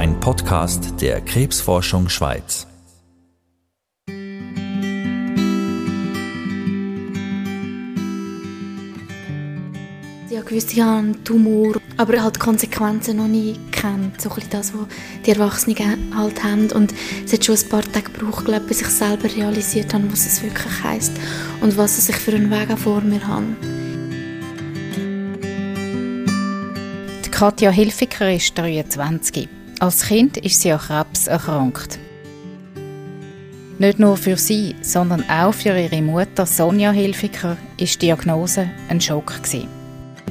ein Podcast der Krebsforschung Schweiz. Ich habe gewusst, ich habe einen Tumor, aber halt die Konsequenzen noch nie kennt. So ein bisschen das, was die Erwachsenen halt haben. Und es hat schon ein paar Tage gebraucht, glaube ich, bis ich selber realisiert habe, was es wirklich heisst und was ich für einen Weg vor mir habe. Die Katja Hilfiger ist 23. Als Kind ist sie an Krebs erkrankt. Nicht nur für sie, sondern auch für ihre Mutter Sonja Hilfiger ist die Diagnose ein Schock gewesen.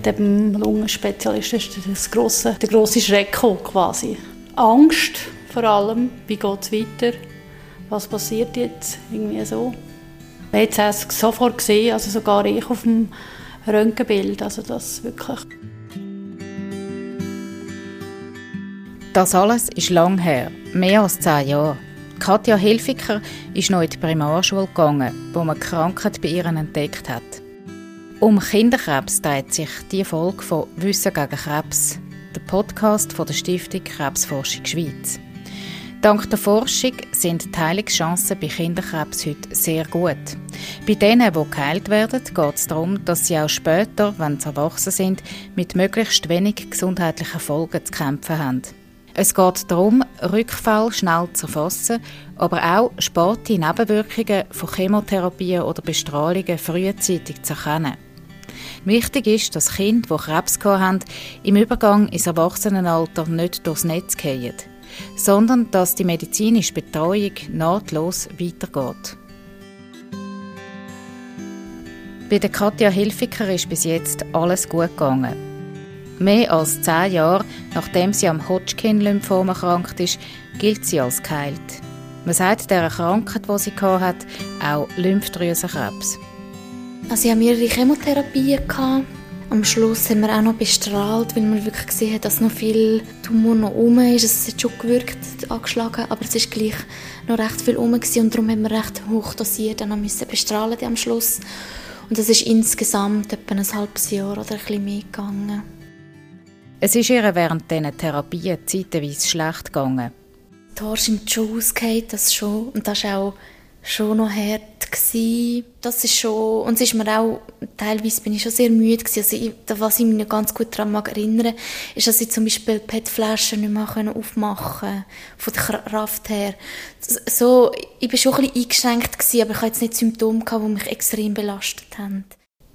Dem Lungenspezialist ist das grosse, der grosse Schreck quasi. Angst vor allem, wie geht es weiter, was passiert jetzt, irgendwie so. Jetzt hast es sofort gesehen, also sogar ich auf dem Röntgenbild, also das wirklich. Das alles ist lang her, mehr als zehn Jahre. Katja Hilfiger ist noch in die Primarschule gegangen, wo man Krankheit bei ihr entdeckt hat. Um Kinderkrebs dreht sich die Folge von Wissen gegen Krebs, der Podcast von der Stiftung Krebsforschung Schweiz. Dank der Forschung sind die Heilungschancen bei Kinderkrebs heute sehr gut. Bei denen, die geheilt werden, geht es darum, dass sie auch später, wenn sie erwachsen sind, mit möglichst wenig gesundheitlichen Folgen zu kämpfen haben. Es geht darum, Rückfall schnell zu erfassen, aber auch späte Nebenwirkungen von Chemotherapien oder Bestrahlungen frühzeitig zu erkennen. Wichtig ist, dass Kinder, die Krebs haben, im Übergang ins Erwachsenenalter nicht durchs Netz fallen, sondern dass die medizinische Betreuung nahtlos weitergeht. Bei der Katja Hilfiger ist bis jetzt alles gut gegangen. Mehr als zehn Jahre nachdem sie am Hodgkin-Lymphom erkrankt ist, gilt sie als geheilt. Man sagt dieser Krankheit, die sie hatte, auch Lymphdrüsenkrebs. Also ich hatte mehrere Chemotherapien. Am Schluss haben wir auch noch bestrahlt, weil man wirklich gesehen hat, dass noch viel Tumor noch rum ist. Es hat schon gewirkt, angeschlagen, aber es ist gleich noch recht viel rum und darum haben wir recht hoch dosiert dann müssen bestrahlen am Schluss. Und das ist insgesamt etwa ein halbes Jahr oder ein bisschen mehr gegangen. Es ist ihr während diesen Therapien zeitweise schlecht gegangen. Die Haare sind schon ausgefallen, das schon. Und das war auch schon noch hart. Gewesen. Das ist schon, und es ist mir auch, teilweise bin ich schon sehr müde gewesen. Also ich, was ich mich ganz gut daran mag erinnern, ist, dass ich zum Beispiel PET-Flaschen nicht mehr aufmachen von der Kraft her. So, ich war schon ein bisschen eingeschränkt gewesen, aber ich hatte jetzt nicht Symptome gehabt, die mich extrem belastet haben.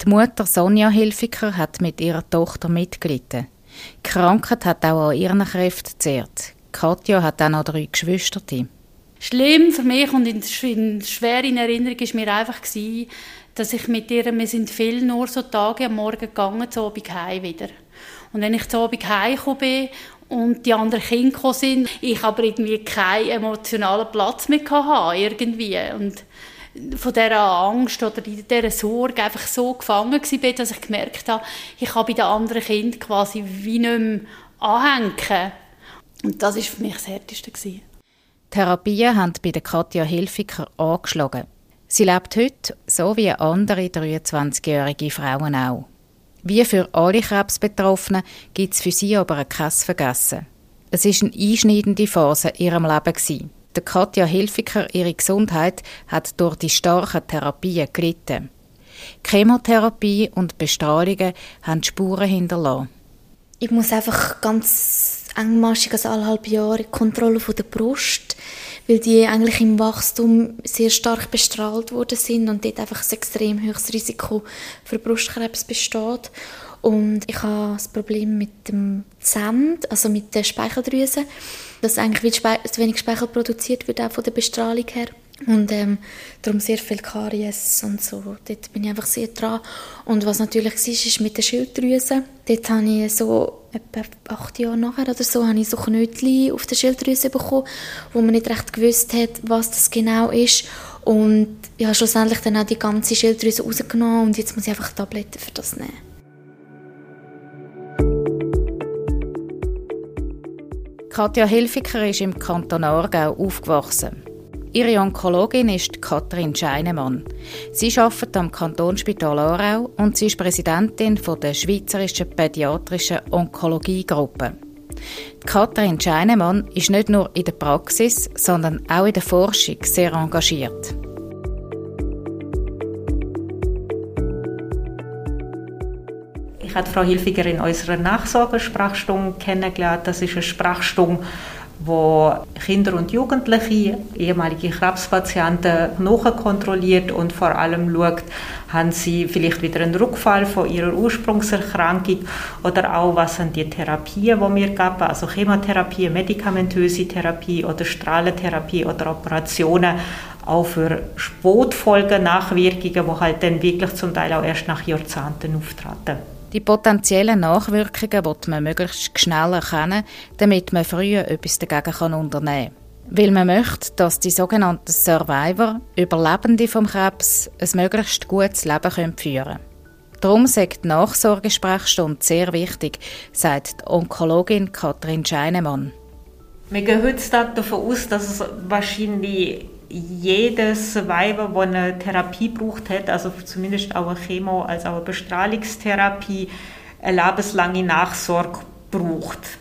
Die Mutter Sonja Hilfiger hat mit ihrer Tochter mitgelitten. Die Krankheit hat auch an ihren Kräften zehrt. Katja hat auch noch drei Geschwister. Schlimm für mich und in, in, schwer in Erinnerung war mir einfach, gewesen, dass ich mit ihr, wir sind viel nur so Tage am Morgen gegangen, zu Abend heim wieder. Und wenn ich zu Abend heimgekommen bin und die anderen Kinder gekommen sind, ich aber irgendwie keinen emotionalen Platz mehr hatte, irgendwie. Und von dieser Angst oder dieser Sorge einfach so gefangen war, dass ich gemerkt habe, ich kann bei den anderen Kindern quasi wie nicht mehr anhängen. Und das war für mich das Härteste. Gewesen. Therapien haben bei der Katja Hilfiger angeschlagen. Sie lebt heute, so wie andere 23-jährige Frauen auch. Wie für alle Krebsbetroffenen gibt es für sie aber kein Vergessen. Es war eine einschneidende Phase in ihrem Leben. Der Katja Hilfiger, ihre Gesundheit, hat durch die starken Therapien gelitten. Chemotherapie und Bestrahlungen haben Spuren hinterlassen. Ich muss einfach ganz engmaschig als alle halbe Jahre Kontrolle von der Brust, weil die eigentlich im Wachstum sehr stark bestrahlt worden sind und dort einfach ein extrem hohes Risiko für Brustkrebs besteht. Und ich habe das Problem mit dem Sand, also mit der Speicheldrüse, dass eigentlich zu wenig Speichel produziert wird, auch von der Bestrahlung her. Und ähm, darum sehr viel Karies und so. Dort bin ich einfach sehr dran. Und was natürlich war, ist mit der Schilddrüse. Dort habe ich so etwa acht Jahre nachher oder so, habe ich so Knötchen auf der Schilddrüse bekommen, wo man nicht recht gewusst hat, was das genau ist. Und ich habe schlussendlich dann auch die ganze Schilddrüse rausgenommen und jetzt muss ich einfach Tabletten für das nehmen. Katja Hilfiger ist im Kanton Aargau aufgewachsen. Ihre Onkologin ist Katrin Scheinemann. Sie arbeitet am Kantonsspital Aarau und sie ist Präsidentin der Schweizerischen Pädiatrischen Onkologiegruppe. Katrin Scheinemann ist nicht nur in der Praxis, sondern auch in der Forschung sehr engagiert. Ich habe Frau Hilfiger in unserer Nachsorgesprachstunde kennengelernt. Das ist eine Sprachstunde, wo Kinder und Jugendliche, ehemalige Krebspatienten, nachkontrolliert und vor allem schaut, haben sie vielleicht wieder einen Rückfall von ihrer Ursprungserkrankung oder auch, was sind die Therapien, die wir geben, also Chemotherapie, medikamentöse Therapie oder Strahlentherapie oder Operationen, auch für Spotfolgen, Nachwirkungen, die halt dann wirklich zum Teil auch erst nach Jahrzehnten auftreten. Die potenziellen Nachwirkungen wird man möglichst schnell erkennen, damit man früher etwas dagegen unternehmen kann. Weil man möchte, dass die sogenannten Survivor, Überlebende vom Krebs, ein möglichst gutes Leben führen können. Darum sagt die Nachsorgesprechstunde sehr wichtig, sagt die Onkologin Katrin Scheinemann. Wir gehen heutzutage davon aus, dass es wahrscheinlich jedes Weiber, das eine Therapie braucht hat, also zumindest auch eine Chemo, als auch eine Bestrahlungstherapie, eine lebenslange Nachsorge braucht.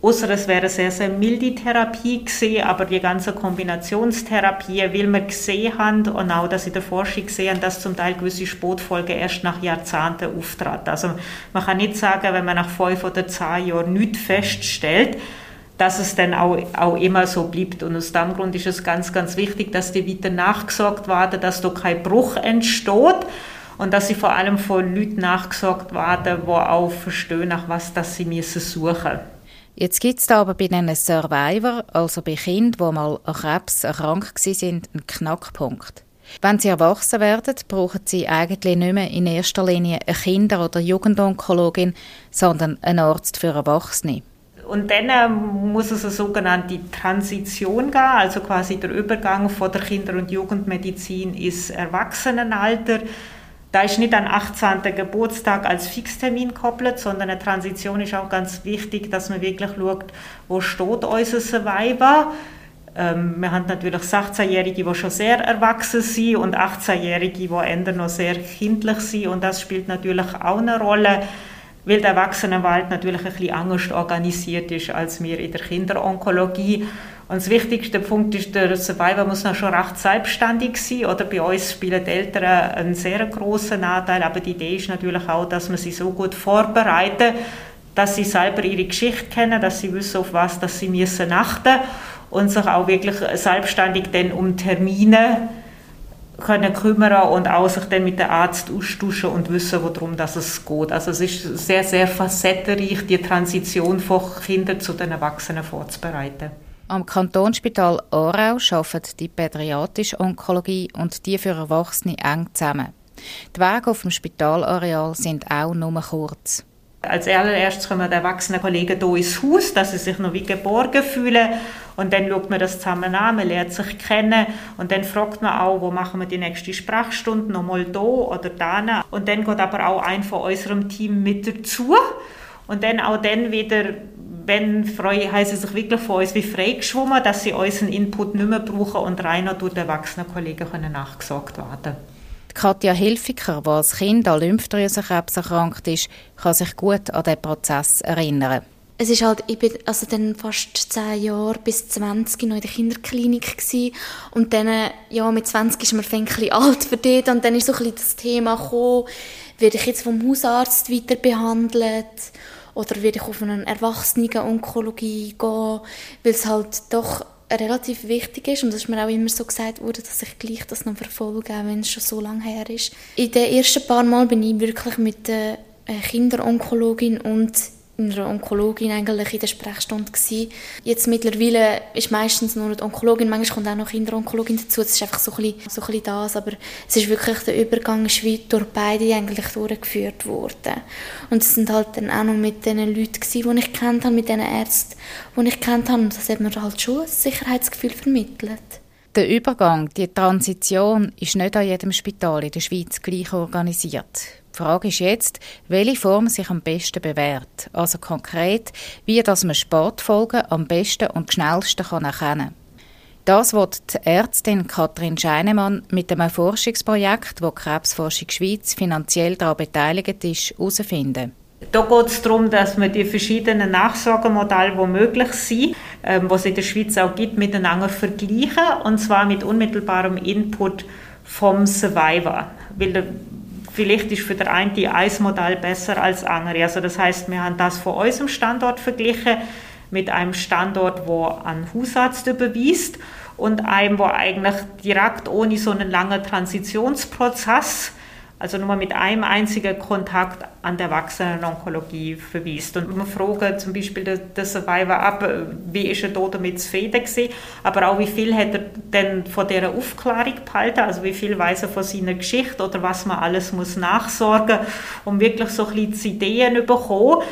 Außer es wäre eine sehr, sehr milde Therapie gewesen, aber die ganze Kombinationstherapie, weil wir gesehen haben und auch das in der Forschung gesehen dass zum Teil gewisse Spotfolgen erst nach Jahrzehnten auftreten. Also man kann nicht sagen, wenn man nach fünf oder zehn Jahren nichts feststellt, dass es dann auch, auch immer so bleibt. Und aus dem Grund ist es ganz, ganz wichtig, dass die weiter nachgesorgt werden, dass da kein Bruch entsteht und dass sie vor allem von Leuten nachgesorgt werden, die auch verstehen, nach was dass sie müssen suchen Jetzt gibt es aber bei diesen Survivor, also bei Kindern, die mal an Krebs erkrankt sind, einen Knackpunkt. Wenn sie erwachsen werden, brauchen sie eigentlich nicht mehr in erster Linie eine Kinder- oder Jugendonkologin, sondern einen Arzt für Erwachsene. Und dann äh, muss es eine sogenannte Transition geben, also quasi der Übergang von der Kinder- und Jugendmedizin ins Erwachsenenalter. Da ist nicht ein 18. Geburtstag als Fixtermin gekoppelt, sondern eine Transition ist auch ganz wichtig, dass man wirklich schaut, wo steht unser Weiber. Ähm, wir haben natürlich 16-Jährige, die schon sehr erwachsen sind und 18-Jährige, die eher noch sehr kindlich sind und das spielt natürlich auch eine Rolle weil der Erwachsenenwald natürlich ein bisschen anders organisiert ist als wir in der Kinderonkologie. Und das wichtigste Punkt ist, der Survivor muss noch schon recht selbstständig sein. Oder bei uns spielen die Eltern einen sehr großen Anteil. Aber die Idee ist natürlich auch, dass man sie so gut vorbereitet, dass sie selber ihre Geschichte kennen, dass sie wissen, auf was dass sie müssen achten und sich auch wirklich selbstständig dann um Termine können kümmern und auch sich dann mit dem Arzt austauschen und wissen, worum das es geht. Also es ist sehr, sehr facettenreich, die Transition von Kindern zu den Erwachsenen vorzubereiten. Am Kantonsspital Aarau arbeiten die pädiatrische Onkologie und die für Erwachsene eng zusammen. Die Wege auf dem Spitalareal sind auch nur kurz. Als allererstes kommen die erwachsenen Kollegen hier ins Haus, dass sie sich noch wie geborgen fühlen. Und dann schaut man das zusammen an, man lernt sich kennen. Und dann fragt man auch, wo machen wir die nächste Sprachstunde, nochmal da oder da. Und dann geht aber auch ein von unserem Team mit dazu. Und dann auch dann wieder, wenn Freude heißt sich wirklich von uns wie freigeschwommen, dass sie unseren Input nicht mehr brauchen und reiner durch die erwachsenen Kollegen können nachgesagt werden Katja Hilfiger, die als Kind an Lymphdrüsenkrebs erkrankt ist, kann sich gut an diesen Prozess erinnern. Es ist halt, ich bin also dann fast zehn Jahre bis 20 noch in der Kinderklinik gewesen. und dann, ja, mit 20 ist man ein alt für das und dann ist so ein das Thema gekommen, werde ich jetzt vom Hausarzt weiter behandelt oder werde ich auf eine Erwachsenen-Onkologie gehen, weil es halt doch relativ wichtig ist und das ist mir auch immer so gesagt worden, dass ich gleich das noch verfolge, wenn es schon so lange her ist. In den ersten paar Mal bin ich wirklich mit der äh, Kinderonkologin und einer Onkologin eigentlich in der Sprechstunde gewesen. Jetzt mittlerweile ist meistens nur die Onkologin, manchmal kommt auch noch Kinderonkologin dazu. Das ist einfach so ein bisschen, so ein bisschen das, aber es ist wirklich der Übergang ist durch beide eigentlich durchgeführt worden. Und es sind halt dann auch noch mit den Leuten gewesen, die ich kennt habe, mit den Ärzten, die ich kennt habe. Und das hat mir halt schon ein Sicherheitsgefühl vermittelt. Der Übergang, die Transition ist nicht an jedem Spital in der Schweiz gleich organisiert. Die Frage ist jetzt, welche Form sich am besten bewährt. Also konkret, wie dass man Sportfolgen am besten und schnellsten kann erkennen kann. Das wird die Ärztin Katrin Scheinemann mit einem Forschungsprojekt, wo Krebsforschung Schweiz finanziell daran beteiligt ist, herausfinden. Da geht es darum, dass man die verschiedenen Nachsorgemodelle, die möglich sind, ähm, was es in der Schweiz auch gibt, miteinander vergleichen und zwar mit unmittelbarem Input vom Survivor. Weil vielleicht ist für den einen die Eismodell besser als andere. Also das heißt, wir haben das von unserem Standort verglichen mit einem Standort, wo an Hausarzt überwiest und einem, wo eigentlich direkt ohne so einen langen Transitionsprozess also nur mit einem einzigen Kontakt an der Erwachsenenonkologie verweist. Und wir fragen zum Beispiel den Survivor ab, wie ist er da damit zufrieden gewesen, aber auch wie viel hat er denn von dieser Aufklärung behalten, also wie viel weiß er von seiner Geschichte oder was man alles muss nachsorgen, um wirklich so ein bisschen Ideen zu bekommen.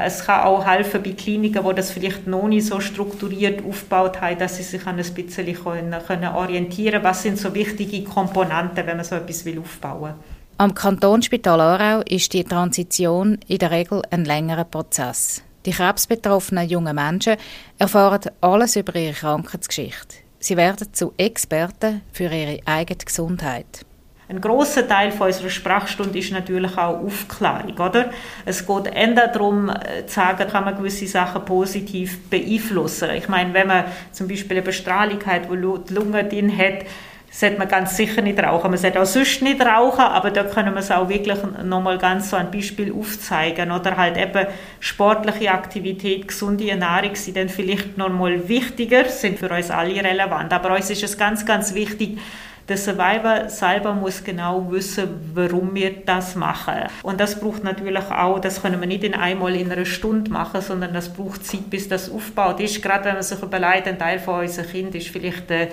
Es kann auch helfen bei Kliniken, die das vielleicht noch nicht so strukturiert aufgebaut haben, dass sie sich an ein bisschen können, können orientieren können. Was sind so wichtige Komponenten, wenn man so etwas will aufbauen will? Am Kantonsspital Aarau ist die Transition in der Regel ein längerer Prozess. Die krebsbetroffenen jungen Menschen erfahren alles über ihre Krankheitsgeschichte. Sie werden zu Experten für ihre eigene Gesundheit. Ein großer Teil unserer Sprachstunde ist natürlich auch Aufklärung, oder? Es geht eher darum, äh, zu sagen, kann man gewisse Sachen positiv beeinflussen. Ich meine, wenn man zum Beispiel eine Bestrahlung hat, wo die Lunge drin hat, sollte man ganz sicher nicht rauchen. Man sollte auch sonst nicht rauchen, aber da können wir es auch wirklich nochmal ganz so ein Beispiel aufzeigen. Oder halt eben sportliche Aktivität, gesunde Ernährung sind dann vielleicht nochmal wichtiger, sind für uns alle relevant. Aber uns ist es ganz, ganz wichtig, der Survivor selber muss genau wissen, warum wir das machen. Und das braucht natürlich auch, das können wir nicht in einmal in einer Stunde machen, sondern das braucht Zeit, bis das aufgebaut ist. Gerade wenn man sich überlegt, ein Teil von unseren Kind ist vielleicht äh,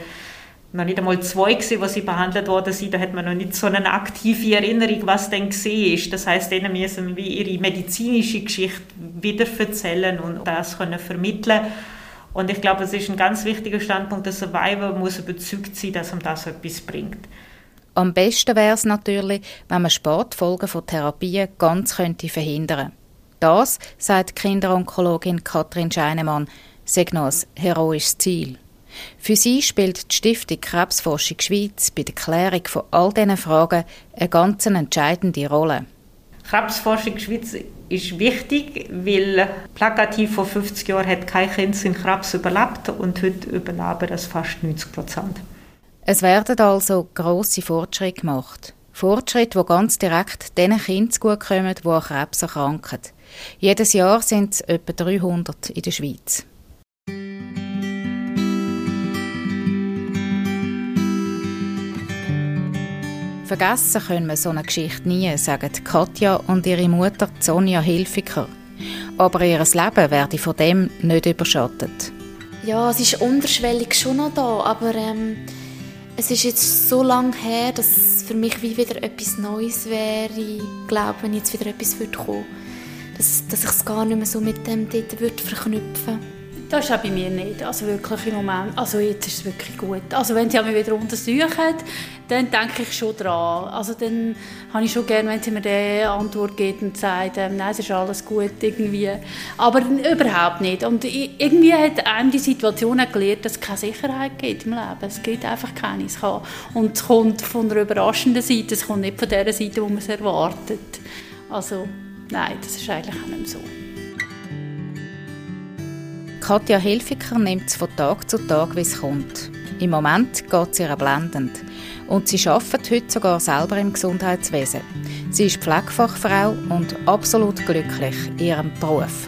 noch nicht einmal zwei gewesen, wo sie behandelt worden sind. Da hat man noch nicht so eine aktive Erinnerung, was denn gesehen ist. Das heißt, denen müssen wir ihre medizinische Geschichte wieder erzählen und das können vermitteln. Und ich glaube, es ist ein ganz wichtiger Standpunkt. Der Survivor muss überzeugt sein, dass ihm das etwas bringt. Am besten wäre es natürlich, wenn man Sportfolgen von Therapien ganz könnte verhindern Das, sagt Kinderonkologin Katrin Scheinemann, sei noch ein heroisches Ziel. Für sie spielt die Stiftung Krebsforschung Schweiz bei der Klärung von all diesen Fragen eine ganz entscheidende Rolle. Krebsforschung Schweiz ist wichtig, weil plakativ vor 50 Jahren hat kein Kind seinen Krebs überlebt und heute überleben das fast 90 Prozent. Es werden also grosse Fortschritte gemacht. Fortschritte, die ganz direkt den Kindern zugutekommen, die an Krebs erkranken. Jedes Jahr sind es etwa 300 in der Schweiz. Vergessen können wir so eine Geschichte nie, sagen Katja und ihre Mutter Sonja Hilfiger. Aber ihr Leben werde von dem nicht überschattet. Ja, es ist unterschwellig schon noch da, aber ähm, es ist jetzt so lange her, dass es für mich wie wieder etwas Neues wäre. Ich glaube, wenn jetzt wieder etwas würde kommen, dass, dass ich es gar nicht mehr so mit dem dort würde verknüpfen würde. Das ist auch bei mir nicht. Also wirklich im Moment, also jetzt ist es wirklich gut. Also wenn sie mich wieder untersuchen, dann denke ich schon dran. Also dann habe ich schon gerne, wenn sie mir diese Antwort gibt und sagt, ähm, nein, es ist alles gut irgendwie. Aber überhaupt nicht. Und irgendwie hat einem die Situation auch gelernt, dass es keine Sicherheit gibt im Leben. Es gibt einfach keine. Es kann, und es kommt von einer überraschenden Seite, es kommt nicht von der Seite, wo man es erwartet. Also nein, das ist eigentlich auch nicht so. Katja Hilfiger nimmt es von Tag zu Tag, wie es kommt. Im Moment geht es ihr blendend. Und sie arbeitet heute sogar selber im Gesundheitswesen. Sie ist Pflegefachfrau und absolut glücklich in ihrem Beruf.